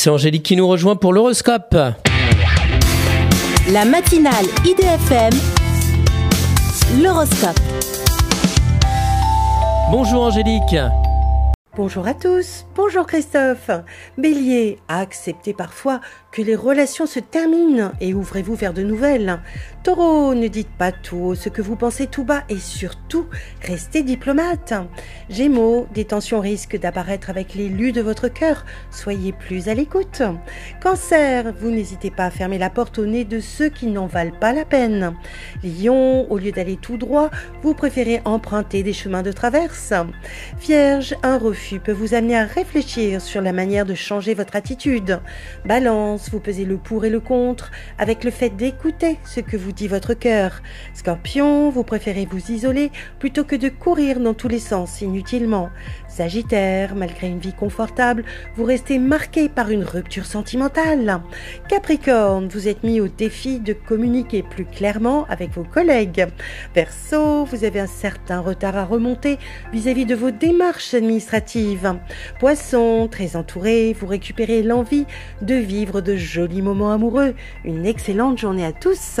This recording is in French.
C'est Angélique qui nous rejoint pour l'horoscope. La matinale IDFM, l'horoscope. Bonjour Angélique. Bonjour à tous, bonjour Christophe. Bélier, acceptez parfois que les relations se terminent et ouvrez-vous vers de nouvelles. Taureau, ne dites pas tout ce que vous pensez tout bas et surtout, restez diplomate. Gémeaux, des tensions risquent d'apparaître avec l'élu de votre cœur, soyez plus à l'écoute. Cancer, vous n'hésitez pas à fermer la porte au nez de ceux qui n'en valent pas la peine. Lion, au lieu d'aller tout droit, vous préférez emprunter des chemins de traverse. Vierge, un refus peut vous amener à réfléchir sur la manière de changer votre attitude. Balance, vous pesez le pour et le contre avec le fait d'écouter ce que vous dit votre cœur. Scorpion, vous préférez vous isoler plutôt que de courir dans tous les sens Sagittaire, malgré une vie confortable, vous restez marqué par une rupture sentimentale. Capricorne, vous êtes mis au défi de communiquer plus clairement avec vos collègues. Verseau, vous avez un certain retard à remonter vis-à-vis -vis de vos démarches administratives Poisson, très entouré, vous récupérez l'envie de vivre de jolis moments amoureux. Une excellente journée à tous.